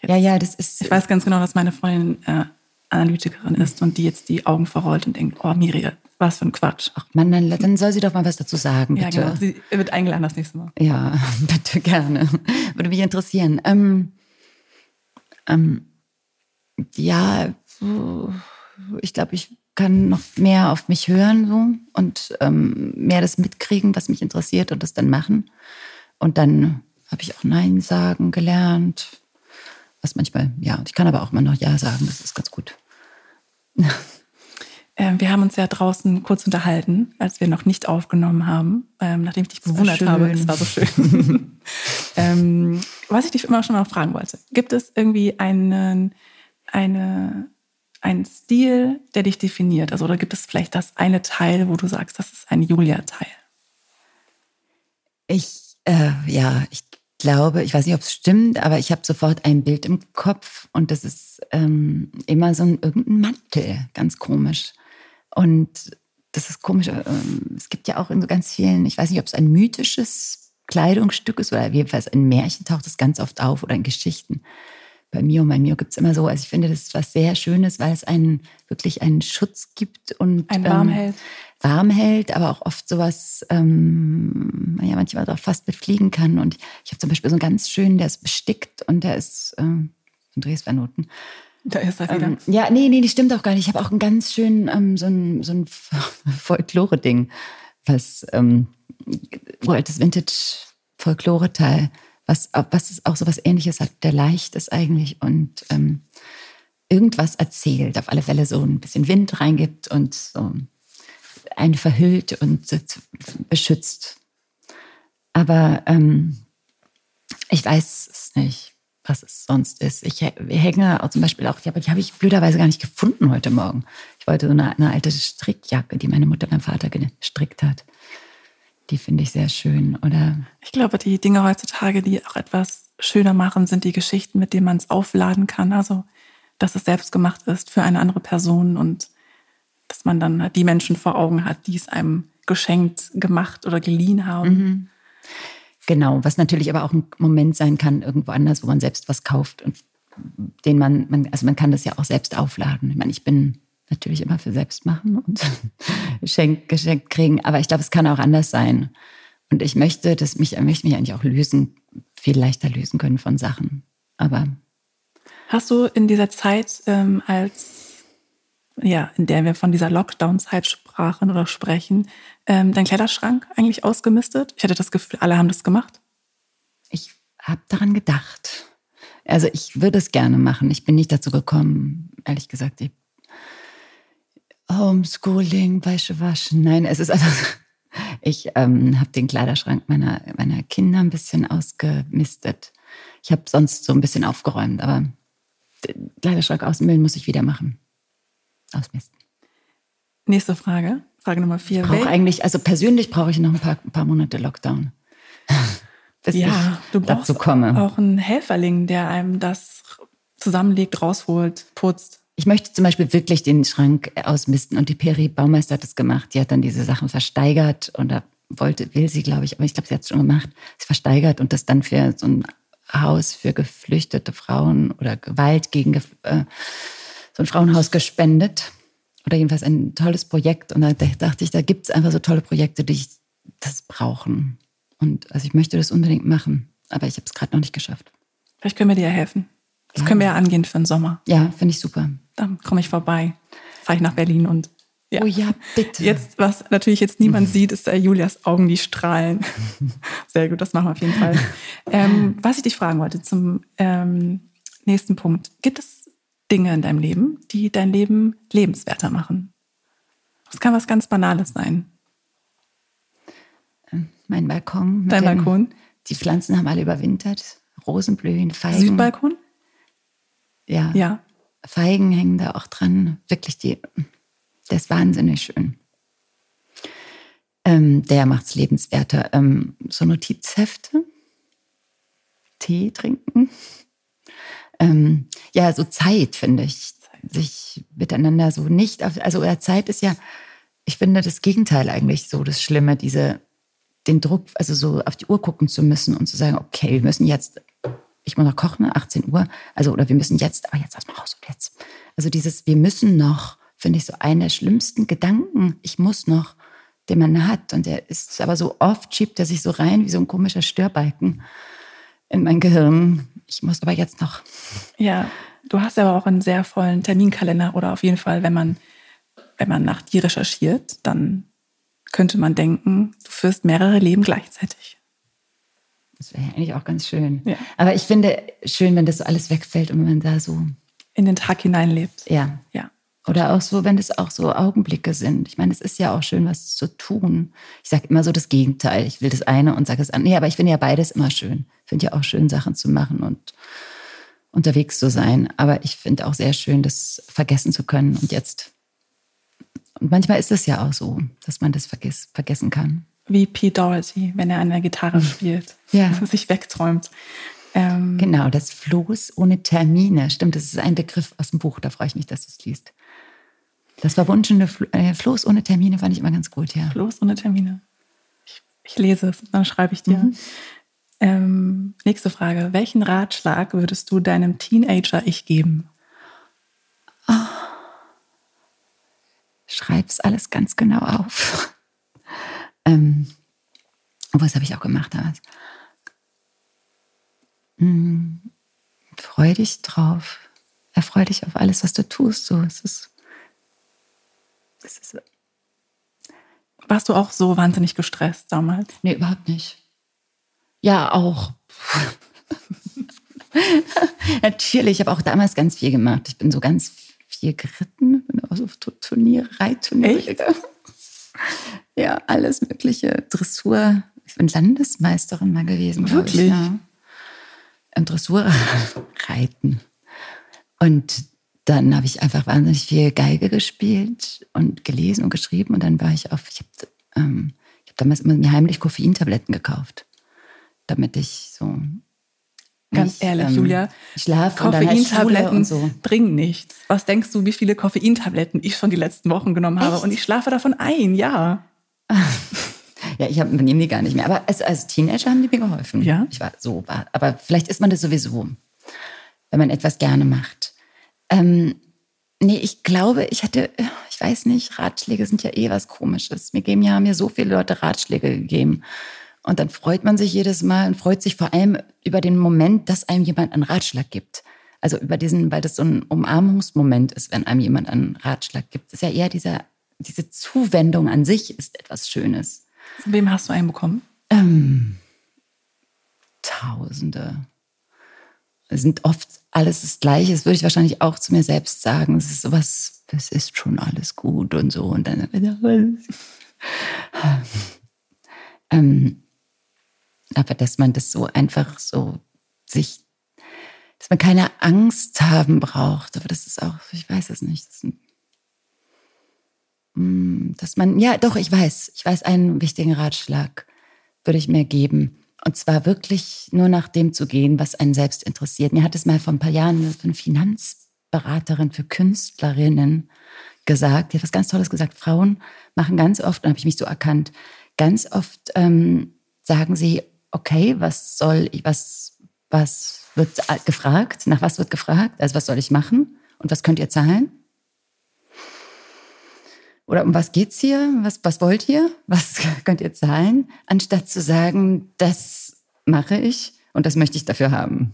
Jetzt, ja, ja, das ist. Ich weiß ganz genau, dass meine Freundin äh, Analytikerin ist und die jetzt die Augen verrollt und denkt, oh Miri, was für ein Quatsch. Ach man, dann, dann soll sie doch mal was dazu sagen, bitte. Ja, genau. Sie wird eingeladen das nächste Mal. Ja, bitte gerne. Würde mich interessieren. Ähm, ähm, ja, ich glaube, ich kann noch mehr auf mich hören so und ähm, mehr das mitkriegen, was mich interessiert und das dann machen. Und dann habe ich auch Nein sagen gelernt. Was manchmal, ja, ich kann aber auch mal noch Ja sagen, das ist ganz gut. Ähm, wir haben uns ja draußen kurz unterhalten, als wir noch nicht aufgenommen haben, ähm, nachdem ich dich bewundert habe. Es war so schön. ähm, was ich dich immer schon mal fragen wollte, gibt es irgendwie einen, eine, einen Stil, der dich definiert? Also, oder gibt es vielleicht das eine Teil, wo du sagst, das ist ein Julia-Teil? Ich, äh, ja, ich glaube, ich weiß nicht, ob es stimmt, aber ich habe sofort ein Bild im Kopf und das ist ähm, immer so ein irgendein Mantel, ganz komisch. Und das ist komisch. Ähm, es gibt ja auch in so ganz vielen, ich weiß nicht, ob es ein mythisches Kleidungsstück ist oder jedenfalls ein Märchen taucht es ganz oft auf oder in Geschichten. Bei Mio, und bei Mio gibt es immer so, also ich finde, das ist was sehr Schönes, weil es einen wirklich einen Schutz gibt und ein warm ähm, hält. Warm hält, aber auch oft sowas, ähm, ja, manchmal auch fast befliegen kann. Und ich habe zum Beispiel so einen ganz schönen, der ist bestickt und der ist ähm, in Dresdner-Noten. Da ist er wieder. Ähm, ja, nee, nee, das stimmt auch gar nicht. Ich habe auch einen ganz schönen, ähm, so ein, so ein Folklore-Ding, was ähm, Vintage-Folklore-Teil, was, was auch so was ähnliches hat, der leicht ist eigentlich und ähm, irgendwas erzählt, auf alle Fälle so ein bisschen Wind reingibt und so einen verhüllt und beschützt. Aber ähm, ich weiß es nicht was es sonst ist. Ich hänge zum Beispiel auch, die habe ich blöderweise gar nicht gefunden heute Morgen. Ich wollte so eine, eine alte Strickjacke, die meine Mutter beim Vater gestrickt hat. Die finde ich sehr schön, oder? Ich glaube, die Dinge heutzutage, die auch etwas schöner machen, sind die Geschichten, mit denen man es aufladen kann. Also, dass es selbst gemacht ist für eine andere Person und dass man dann die Menschen vor Augen hat, die es einem geschenkt, gemacht oder geliehen haben. Mhm. Genau, was natürlich aber auch ein Moment sein kann, irgendwo anders, wo man selbst was kauft und den man, man also man kann das ja auch selbst aufladen. Ich meine, ich bin natürlich immer für selbst machen und Geschenk, geschenkt kriegen, aber ich glaube, es kann auch anders sein. Und ich möchte, dass mich, möchte mich eigentlich auch lösen, viel leichter lösen können von Sachen. Aber hast du in dieser Zeit ähm, als ja, in der wir von dieser Lockdown-Zeit sprachen oder sprechen, ähm, dein Kleiderschrank eigentlich ausgemistet? Ich hatte das Gefühl, alle haben das gemacht. Ich habe daran gedacht. Also ich würde es gerne machen. Ich bin nicht dazu gekommen, ehrlich gesagt. Ich Homeschooling, Wäsche waschen. Nein, es ist einfach. Ich ähm, habe den Kleiderschrank meiner, meiner Kinder ein bisschen ausgemistet. Ich habe sonst so ein bisschen aufgeräumt, aber den Kleiderschrank ausmüllen muss ich wieder machen ausmisten. Nächste Frage, Frage Nummer vier. Ich brauche eigentlich, also persönlich brauche ich noch ein paar, ein paar Monate Lockdown. bis ja, ich du brauchst dazu komme. auch einen Helferling, der einem das zusammenlegt, rausholt, putzt. Ich möchte zum Beispiel wirklich den Schrank ausmisten und die Peri Baumeister hat das gemacht. Die hat dann diese Sachen versteigert und da wollte, will sie, glaube ich, aber ich glaube, sie hat es schon gemacht, sie versteigert und das dann für so ein Haus für geflüchtete Frauen oder Gewalt gegen äh, so ein Frauenhaus gespendet. Oder jedenfalls ein tolles Projekt. Und da dachte ich, da gibt es einfach so tolle Projekte, die ich das brauchen. Und also ich möchte das unbedingt machen, aber ich habe es gerade noch nicht geschafft. Vielleicht können wir dir ja helfen. Das ja. können wir ja angehen für den Sommer. Ja, finde ich super. Dann komme ich vorbei, fahre ich nach Berlin und ja. Oh ja, bitte. Jetzt, was natürlich jetzt niemand sieht, ist äh, Julias Augen, die strahlen. Sehr gut, das machen wir auf jeden Fall. Ähm, was ich dich fragen wollte zum ähm, nächsten Punkt. Gibt es Dinge in deinem Leben, die dein Leben lebenswerter machen? Das kann was ganz Banales sein. Ähm, mein Balkon. Dein dem, Balkon? Die Pflanzen haben alle überwintert. Rosen blühen, Feigen. Südbalkon? Ja. Ja. Feigen hängen da auch dran. Wirklich die der ist wahnsinnig schön. Ähm, der macht es lebenswerter. Ähm, so Notizhefte, Tee trinken. Ähm, ja, so Zeit, finde ich. Sich miteinander so nicht auf, also Zeit ist ja, ich finde das Gegenteil eigentlich so das Schlimme, diese, den Druck, also so auf die Uhr gucken zu müssen und zu sagen, okay, wir müssen jetzt, ich muss noch kochen, 18 Uhr, also oder wir müssen jetzt, aber jetzt lass mal raus und jetzt. Also dieses, wir müssen noch, finde ich so einer der schlimmsten Gedanken, ich muss noch, den man hat. Und der ist aber so oft, schiebt er sich so rein wie so ein komischer Störbalken in mein Gehirn. Ich muss aber jetzt noch. Ja, du hast aber auch einen sehr vollen Terminkalender oder auf jeden Fall, wenn man, wenn man nach dir recherchiert, dann könnte man denken, du führst mehrere Leben gleichzeitig. Das wäre eigentlich auch ganz schön. Ja. Aber ich finde schön, wenn das so alles wegfällt und man da so in den Tag hineinlebt. Ja. Ja. Oder auch so, wenn es auch so Augenblicke sind. Ich meine, es ist ja auch schön, was zu tun. Ich sage immer so das Gegenteil. Ich will das eine und sage das andere. Nee, aber ich finde ja beides immer schön. Ich finde ja auch schön, Sachen zu machen und unterwegs zu sein. Aber ich finde auch sehr schön, das vergessen zu können. Und jetzt. Und manchmal ist es ja auch so, dass man das vergiss, vergessen kann. Wie Pete Doherty, wenn er an der Gitarre spielt. ja. Sich wegträumt. Ähm, genau, das Floß ohne Termine. Stimmt, das ist ein Begriff aus dem Buch. Da freue ich mich, dass du es liest. Das verwunschene Fl äh, Floß ohne Termine fand ich immer ganz gut, ja. Floß ohne Termine. Ich, ich lese es, dann schreibe ich dir. Mhm. Ähm, nächste Frage. Welchen Ratschlag würdest du deinem Teenager-Ich geben? Oh. Schreib's alles ganz genau auf. ähm, was habe ich auch gemacht damals? Hm, freu dich drauf. Erfreu dich auf alles, was du tust. So, es ist ist, warst du auch so wahnsinnig gestresst damals? Nee, überhaupt nicht. Ja, auch. Natürlich, ich habe auch damals ganz viel gemacht. Ich bin so ganz viel geritten, bin auch so Turniere, Reitturniere gegangen. Ja, alles mögliche. Dressur. Ich bin Landesmeisterin mal gewesen. Wirklich? Ich, ja. Und Dressur reiten. Und dann habe ich einfach wahnsinnig viel Geige gespielt und gelesen und geschrieben. Und dann war ich auf, ich habe ähm, hab damals immer mir heimlich Koffeintabletten gekauft, damit ich so. Ganz nicht, ehrlich, ähm, Julia, schlafe Koffeintabletten und so. bringen nichts. Was denkst du, wie viele Koffeintabletten ich schon die letzten Wochen genommen habe? Echt? Und ich schlafe davon ein, ja. Ja, ich nehme die gar nicht mehr. Aber als, als Teenager haben die mir geholfen. Ja. Ich war so, war, aber vielleicht ist man das sowieso, wenn man etwas gerne macht. Ähm, nee, ich glaube, ich hatte, ich weiß nicht, Ratschläge sind ja eh was Komisches. Mir geben ja mir so viele Leute Ratschläge gegeben. Und dann freut man sich jedes Mal und freut sich vor allem über den Moment, dass einem jemand einen Ratschlag gibt. Also über diesen, weil das so ein Umarmungsmoment ist, wenn einem jemand einen Ratschlag gibt. Das ist ja eher dieser, diese Zuwendung an sich ist etwas Schönes. Von wem hast du einen bekommen? Ähm, Tausende. Sind oft alles das Gleiche. Das würde ich wahrscheinlich auch zu mir selbst sagen. Es ist sowas, es ist schon alles gut und so. Und dann. ähm, aber dass man das so einfach so sich, dass man keine Angst haben braucht. Aber das ist auch, ich weiß es nicht. Das ist, mm, dass man, ja, doch, ich weiß, ich weiß einen wichtigen Ratschlag würde ich mir geben. Und zwar wirklich nur nach dem zu gehen, was einen selbst interessiert. Mir hat es mal vor ein paar Jahren eine Finanzberaterin für Künstlerinnen gesagt, die hat was ganz Tolles gesagt. Frauen machen ganz oft, und habe ich mich so erkannt, ganz oft ähm, sagen sie, okay, was soll ich, was, was wird gefragt? Nach was wird gefragt? Also was soll ich machen? Und was könnt ihr zahlen? Oder um was geht's hier? Was, was wollt ihr? Was könnt ihr zahlen? Anstatt zu sagen, das mache ich und das möchte ich dafür haben.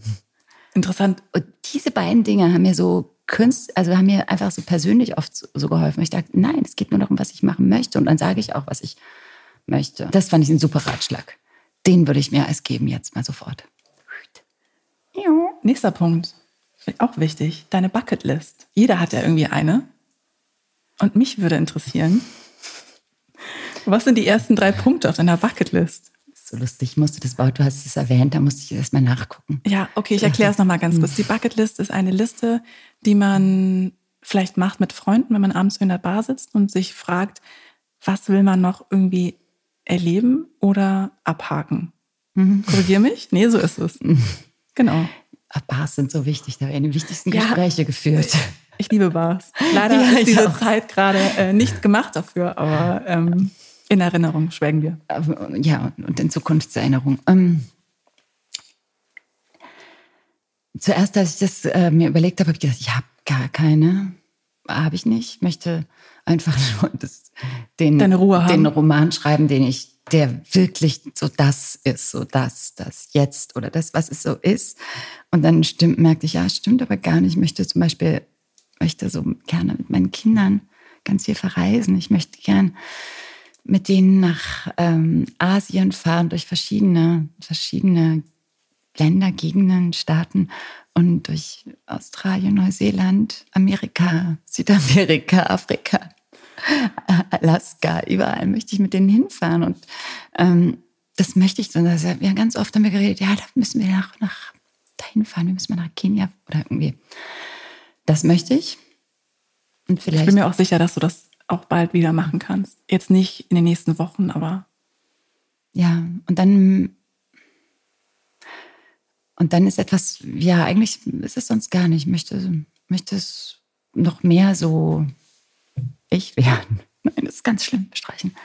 Interessant. Und diese beiden Dinge haben mir so Künst, also haben mir einfach so persönlich oft so, so geholfen. Ich dachte, nein, es geht nur darum, was ich machen möchte. Und dann sage ich auch, was ich möchte. Das fand ich ein super Ratschlag. Den würde ich mir als geben jetzt mal sofort. Nächster Punkt. Auch wichtig. Deine Bucketlist. Jeder hat ja irgendwie eine. Und mich würde interessieren, was sind die ersten drei Punkte auf deiner Bucketlist? So lustig, ich musste das Wort, du hast es erwähnt, da musste ich erstmal nachgucken. Ja, okay, ich erkläre es nochmal ganz kurz. Die Bucketlist ist eine Liste, die man vielleicht macht mit Freunden, wenn man abends in der Bar sitzt und sich fragt, was will man noch irgendwie erleben oder abhaken? Mhm. Korrigier mich? Nee, so ist es. Genau. Bars sind so wichtig, da werden die wichtigsten Gespräche ja, geführt. Ich liebe Bars. Leider ja, ist diese auch. Zeit gerade äh, nicht gemacht dafür, aber ähm, in Erinnerung schwelgen wir. Ja, und in Zukunftserinnerung. Ähm, zuerst, als ich das äh, mir überlegt habe, habe ich gedacht, ich habe gar keine, habe ich nicht. Ich möchte einfach nur das, den, den Roman schreiben, den ich der wirklich so das ist, so das, das jetzt oder das, was es so ist. Und dann stimmt, merkte ich, ja, stimmt aber gar nicht. Ich möchte zum Beispiel, möchte so gerne mit meinen Kindern ganz viel verreisen. Ich möchte gern mit denen nach ähm, Asien fahren, durch verschiedene, verschiedene Länder, Gegenden, Staaten und durch Australien, Neuseeland, Amerika, Südamerika, Afrika. Alaska, überall möchte ich mit denen hinfahren. Und ähm, das möchte ich. Wir haben ganz oft haben geredet, ja, da müssen wir nach, nach dahin fahren, wir müssen mal nach Kenia oder irgendwie. Das möchte ich. Und vielleicht. Ich bin mir auch sicher, dass du das auch bald wieder machen kannst. Jetzt nicht in den nächsten Wochen, aber. Ja, und dann. Und dann ist etwas, ja, eigentlich ist es sonst gar nicht. Ich möchte, möchte es noch mehr so ich werden. Nein, das ist ganz schlimm, streichen.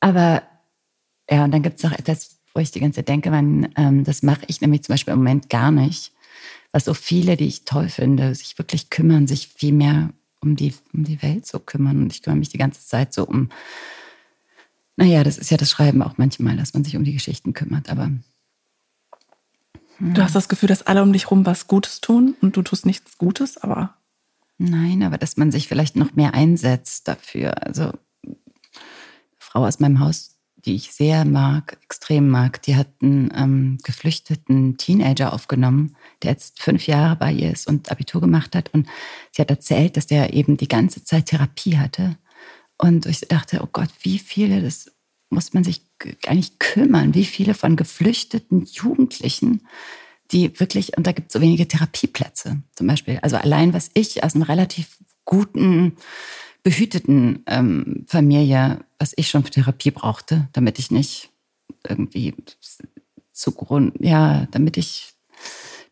Aber ja, und dann gibt es noch etwas, wo ich die ganze Zeit denke, man, ähm, das mache ich nämlich zum Beispiel im Moment gar nicht. Was so viele, die ich toll finde, sich wirklich kümmern, sich viel mehr um die, um die Welt so kümmern. Und ich kümmere mich die ganze Zeit so um, naja, das ist ja das Schreiben auch manchmal, dass man sich um die Geschichten kümmert, aber. Du hast das Gefühl, dass alle um dich rum was Gutes tun und du tust nichts Gutes, aber Nein, aber dass man sich vielleicht noch mehr einsetzt dafür. Also Frau aus meinem Haus, die ich sehr mag, extrem mag, die hat einen ähm, geflüchteten Teenager aufgenommen, der jetzt fünf Jahre bei ihr ist und Abitur gemacht hat. Und sie hat erzählt, dass der eben die ganze Zeit Therapie hatte. Und ich dachte, oh Gott, wie viele, das muss man sich eigentlich kümmern, wie viele von geflüchteten Jugendlichen die wirklich, und da gibt es so wenige Therapieplätze zum Beispiel. Also allein, was ich aus einer relativ guten, behüteten ähm, Familie, was ich schon für Therapie brauchte, damit ich nicht irgendwie zugrund, ja, damit ich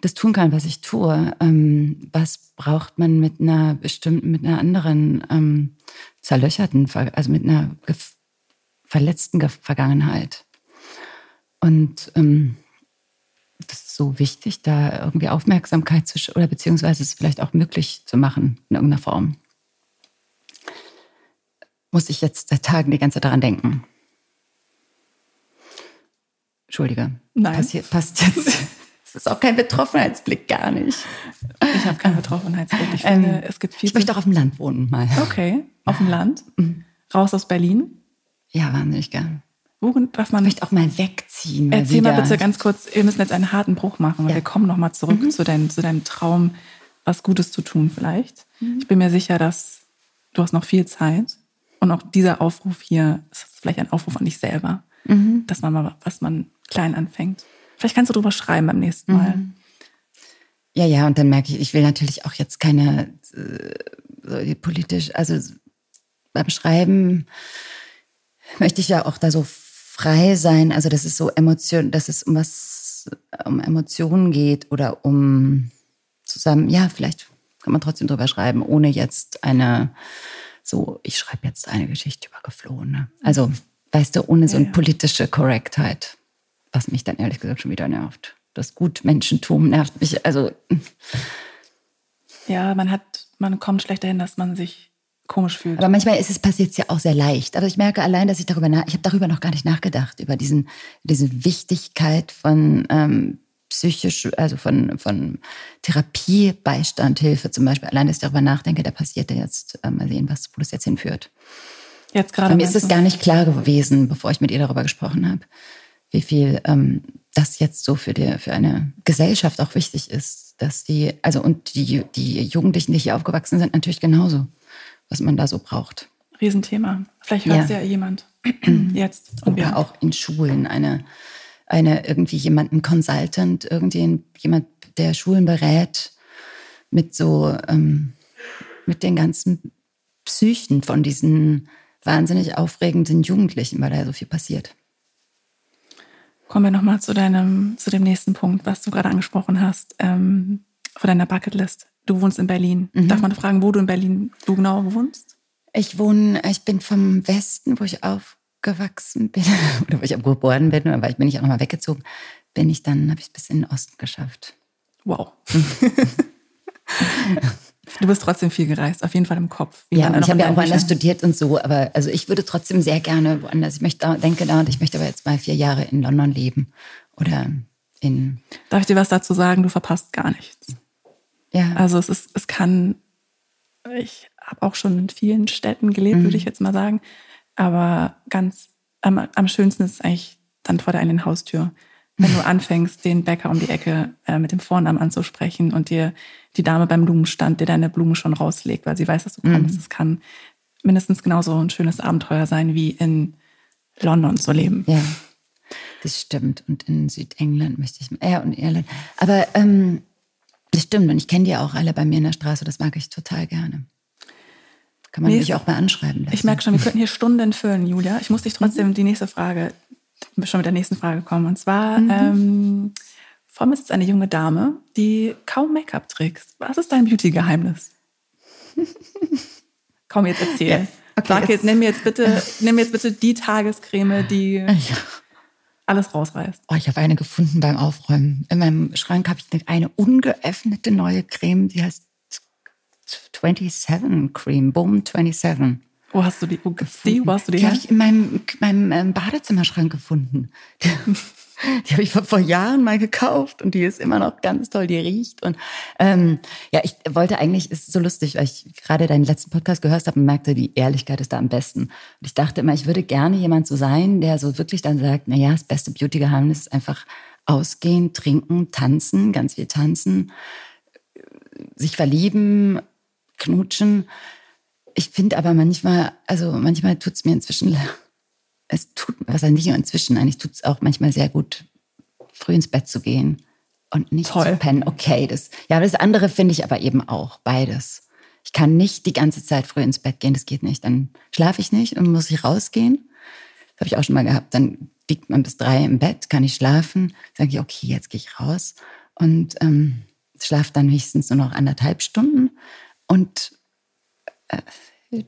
das tun kann, was ich tue. Ähm, was braucht man mit einer bestimmten, mit einer anderen ähm, zerlöcherten, also mit einer verletzten Vergangenheit? Und ähm, das ist so wichtig, da irgendwie Aufmerksamkeit zu oder beziehungsweise es vielleicht auch möglich zu machen in irgendeiner Form. Muss ich jetzt seit Tagen die ganze Zeit daran denken? Entschuldige. Nein. Passiert, passt jetzt. Es ist auch kein Betroffenheitsblick, gar nicht. Ich habe keinen Betroffenheitsblick. Ich finde, ähm, es gibt viel. Ich möchte auch auf dem Land wohnen mal. Okay, auf dem Land? Mhm. Raus aus Berlin? Ja, wahnsinnig gern. Worin darf man. Ich möchte auch mal wegziehen. Mal Erzähl wieder. mal bitte ganz kurz, wir müssen jetzt einen harten Bruch machen, weil ja. wir kommen nochmal zurück mhm. zu, dein, zu deinem Traum, was Gutes zu tun vielleicht. Mhm. Ich bin mir sicher, dass du hast noch viel Zeit. Und auch dieser Aufruf hier ist vielleicht ein Aufruf an dich selber, mhm. dass man mal, was man klein anfängt. Vielleicht kannst du drüber schreiben beim nächsten Mal. Mhm. Ja, ja, und dann merke ich, ich will natürlich auch jetzt keine äh, politisch, also beim Schreiben möchte ich ja auch da so frei sein, also dass es so Emotionen, dass es um was, um Emotionen geht oder um zusammen, ja, vielleicht kann man trotzdem drüber schreiben, ohne jetzt eine, so, ich schreibe jetzt eine Geschichte über Geflohene. Also Weißt du, ohne so eine Ja. politische Korrektheit. Was mich dann ehrlich gesagt schon wieder nervt. Das Gutmenschentum nervt mich. Also, Ja, man hat, man kommt schlecht dahin, dass man sich komisch fühlt. aber manchmal ist es passiert ja auch sehr leicht. Aber ich merke allein, dass ich darüber ich habe darüber noch gar nicht nachgedacht, über diesen, diese Wichtigkeit von ähm, psychisch, also von, von Therapie, Beistand, Hilfe zum Beispiel. Allein, dass ich darüber nachdenke, da passiert ja jetzt, äh, mal sehen, was, wo das jetzt hinführt. Jetzt gerade Bei mir ist es gar nicht klar gewesen, bevor ich mit ihr darüber gesprochen habe, wie viel ähm, das jetzt so für, die, für eine Gesellschaft auch wichtig ist, dass die, also und die, die Jugendlichen, die hier aufgewachsen sind, natürlich genauso, was man da so braucht. Riesenthema. Vielleicht hört Ja. ja jemand jetzt. Und Oder auch in Schulen eine, eine irgendwie jemanden Consultant, irgendwie jemand, der Schulen berät mit so, ähm, mit den ganzen Psychen von diesen wahnsinnig aufregenden Jugendlichen, weil da so viel passiert. Kommen wir nochmal zu deinem, zu dem nächsten Punkt, was du gerade angesprochen hast, ähm, von deiner Bucketlist. Du wohnst in Berlin. Mhm. Darf man fragen, wo du in Berlin du genau wohnst? Ich wohne, ich bin vom Westen, wo ich aufgewachsen bin, oder wo ich geboren bin, aber ich bin ich auch nochmal weggezogen, bin ich dann, habe ich es bis in den Osten geschafft. Wow. du bist trotzdem viel gereist, auf jeden Fall im Kopf. wie Ja, und ich habe ja auch woanders studiert und so, aber also ich würde trotzdem sehr gerne woanders. Ich möchte, denke da und ich möchte aber jetzt mal vier Jahre in London leben oder in, Darf ich dir was dazu sagen? Du verpasst gar nichts. ja, Also es ist, es kann, ich habe auch schon in vielen Städten gelebt, Mhm. würde ich jetzt mal sagen. Aber ganz am, am schönsten ist es eigentlich dann vor der eigenen Haustür. Wenn du anfängst, den Bäcker um die Ecke äh, mit dem Vornamen anzusprechen und dir die Dame beim Blumenstand dir deine Blumen schon rauslegt, weil sie weiß, dass du Mhm. kommst. Es kann mindestens genauso ein schönes Abenteuer sein, wie in London zu leben. ja, das stimmt. Und in Südengland möchte ich, ja, und Irland. Aber ähm, das stimmt und ich kenne die auch alle bei mir in der Straße, das mag ich total gerne. Kann man mich auch mal anschreiben lassen. Ich merke schon, wir könnten hier Stunden füllen, Julia. Ich muss dich trotzdem Mhm. die nächste Frage, schon mit der nächsten Frage kommen. Und zwar, ähm, vor mir sitzt eine junge Dame, die kaum Make-up trägt. Was ist dein Beauty-Geheimnis? Komm, jetzt erzähl. Ja, okay, Sag jetzt- nimm mir jetzt bitte, nimm mir jetzt bitte die Tagescreme, die Ja. alles rausreißt. Oh, ich habe eine gefunden beim Aufräumen. In meinem Schrank habe ich eine ungeöffnete neue Creme, die heißt 27 Cream, Boom 27. Wo hast du die? Wo gibt's die? Wo hast du die Die habe ich in meinem, meinem ähm, Badezimmerschrank gefunden. Die, die habe ich vor, vor Jahren mal gekauft und die ist immer noch ganz toll, die riecht. Und ähm, ja, ich wollte eigentlich, es ist so lustig, weil ich gerade deinen letzten Podcast gehört habe und merkte, die Ehrlichkeit ist da am besten. Und ich dachte immer, ich würde gerne jemand so sein, der so wirklich dann sagt, na ja, das beste Beauty-Geheimnis ist einfach ausgehen, trinken, tanzen, ganz viel tanzen, sich verlieben, knutschen. Ich finde aber manchmal, also manchmal tut es mir inzwischen, es tut, was heißt nicht nur inzwischen, eigentlich tut es auch manchmal sehr gut, früh ins Bett zu gehen und nicht Toll. zu pennen. Okay, das, ja, das andere finde ich aber eben auch, beides. Ich kann nicht die ganze Zeit früh ins Bett gehen, das geht nicht. Dann schlafe ich nicht und muss ich rausgehen. Das habe ich auch schon mal gehabt. Dann liegt man bis drei im Bett, kann ich schlafen. Sage ich, okay, jetzt gehe ich raus und ähm, schlafe dann höchstens nur noch anderthalb Stunden. Und äh,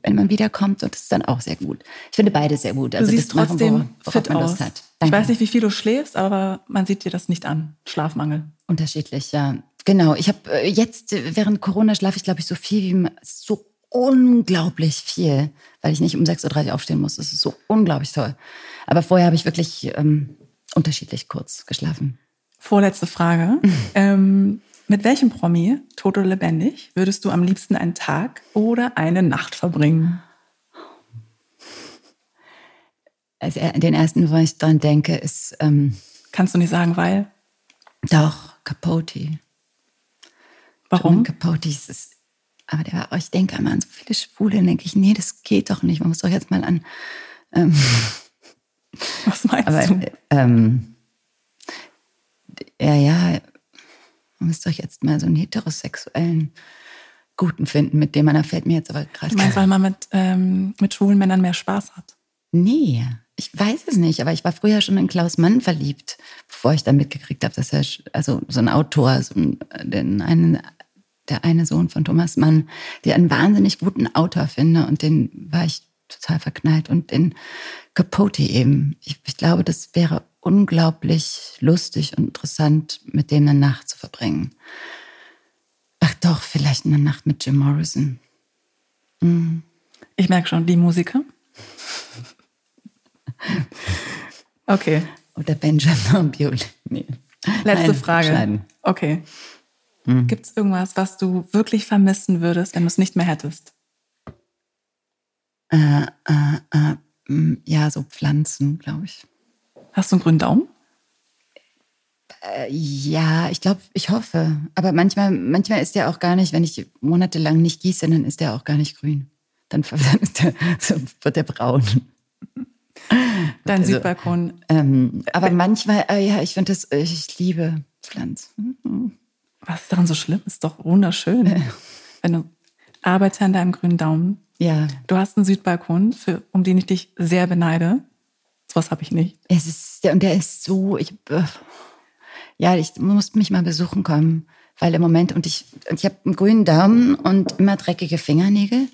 wenn man wiederkommt, und das ist dann auch sehr gut. Ich finde beide sehr gut. Du Also siehst das machen, trotzdem worauf fit man aus. Lust hat. Ich weiß nicht, wie viel du schläfst, aber man sieht dir das nicht an. Schlafmangel. Unterschiedlich, ja. Genau. Ich habe äh, jetzt äh, während Corona schlafe ich, glaube ich, so viel wie so unglaublich viel, weil ich nicht um 6.30 Uhr aufstehen muss. Das ist so unglaublich toll. Aber vorher habe ich wirklich ähm, unterschiedlich kurz geschlafen. Vorletzte Frage. ähm, mit welchem Promi, tot oder lebendig, würdest du am liebsten einen Tag oder eine Nacht verbringen? Also äh, den ersten, wo ich dran denke, ist ähm, Kannst du nicht sagen, weil? doch Capote. Warum? Capote ist es. Aber der war, auch- ich denke immer an so viele Schwule, dann denke ich, nee, das geht doch nicht. Man muss doch jetzt mal an. Ähm, Was meinst aber du? äh, ähm, ja, ja, man muss doch jetzt mal so einen heterosexuellen Guten finden, mit dem man, da fällt mir jetzt aber gerade. Du meinst, weil man mit, ähm, mit schwulen Männern mehr Spaß hat? Nee, ich weiß es nicht, aber ich war früher schon in Klaus Mann verliebt, bevor ich dann mitgekriegt habe, dass er, also so ein Autor, so ein, den einen, der eine Sohn von Thomas Mann, der einen wahnsinnig guten Autor finde und den war ich total verknallt und den Capote eben. Ich, ich glaube, das wäre unglaublich lustig und interessant, mit dem eine Nacht zu verbringen. Ach doch, vielleicht eine Nacht mit Jim Morrison. Mhm. Ich merke schon, die Musiker. Okay. Oder Benjamin Biolay. Nee. Letzte Nein, Frage. schneiden. Okay. Hm. Gibt es irgendwas, was du wirklich vermissen würdest, wenn du es nicht mehr hättest? Äh, äh, äh, ja, so Pflanzen, glaube ich. Hast du einen grünen Daumen? Äh, ja, ich glaube, ich hoffe. Aber manchmal, manchmal ist der auch gar nicht, wenn ich monatelang nicht gieße, dann ist der auch gar nicht grün. Dann, dann der, so wird der braun. Dein Also, Südbalkon. Ähm, aber manchmal, äh, ja, ich finde das, äh, ich liebe Pflanzen. Was ist daran so schlimm? Ist doch wunderschön. Wenn du arbeitest an deinem grünen Daumen. Ja, Du hast einen Südbalkon, für, um den ich dich sehr beneide. Sowas habe ich nicht. es ist, der, und der ist so, ich, äh, ja, ich muss mich mal besuchen kommen, weil im Moment, und ich, und ich habe einen grünen Daumen und immer dreckige Fingernägel,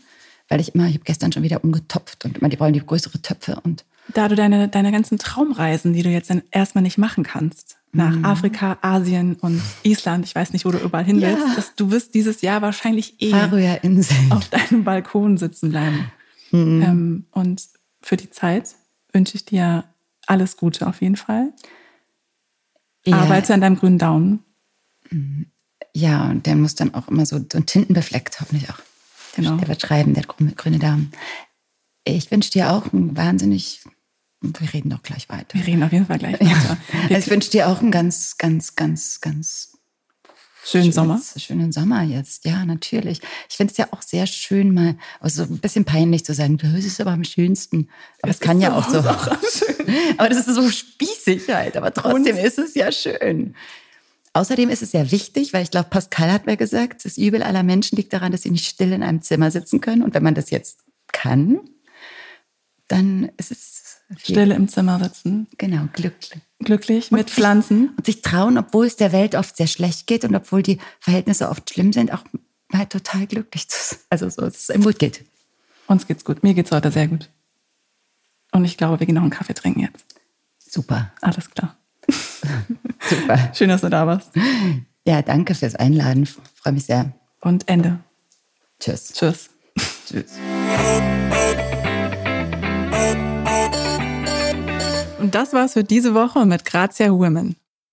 weil ich immer, ich habe gestern schon wieder umgetopft und immer, die wollen die größere Töpfe und Da du deine, deine ganzen Traumreisen, die du jetzt dann erstmal nicht machen kannst, nach Mhm. Afrika, Asien und Island, ich weiß nicht, wo du überall hin Ja. willst, dass du wirst dieses Jahr wahrscheinlich eh auf deinem Balkon sitzen bleiben. Mhm. Ähm, und für die Zeit wünsche ich dir alles Gute auf jeden Fall. Ja. Arbeite an deinem grünen Daumen. Ja, und der muss dann auch immer so, so tintenbefleckt, hoffentlich auch. Genau. Der wird schreiben, der grüne, Daumen. Ich wünsche dir auch einen wahnsinnig, wir reden doch gleich weiter. Wir reden auf jeden Fall gleich Ja. weiter. Also ich wünsche dir auch einen ganz, ganz, ganz, ganz Schönen Sommer. schönes- Schönen Sommer jetzt, ja, natürlich. Ich finde es ja auch sehr schön, mal also so ein bisschen peinlich zu sagen, das ist aber am schönsten. Aber es kann ja auch so. aber das ist so spießig halt, aber trotzdem ist es ja schön. Außerdem ist es sehr wichtig, weil ich glaube, Pascal hat mir gesagt, das Übel aller Menschen liegt daran, dass sie nicht still in einem Zimmer sitzen können. Und wenn man das jetzt kann, dann ist es Stille im Zimmer sitzen. Genau, glücklich. Glücklich mit Pflanzen. Und sich trauen, obwohl es der Welt oft sehr schlecht geht und obwohl die Verhältnisse oft schlimm sind, auch mal total glücklich zu sein. Also so, dass es einem gut geht. Uns geht's gut. Mir geht's heute sehr gut. Und ich glaube, wir gehen noch einen Kaffee trinken jetzt. Super, Alles klar. super. Schön, dass du da warst. Ja, danke fürs Einladen. Freue mich sehr. Und Ende. Tschüss. Tschüss. Tschüss. Und das war's für diese Woche mit Grazia Women.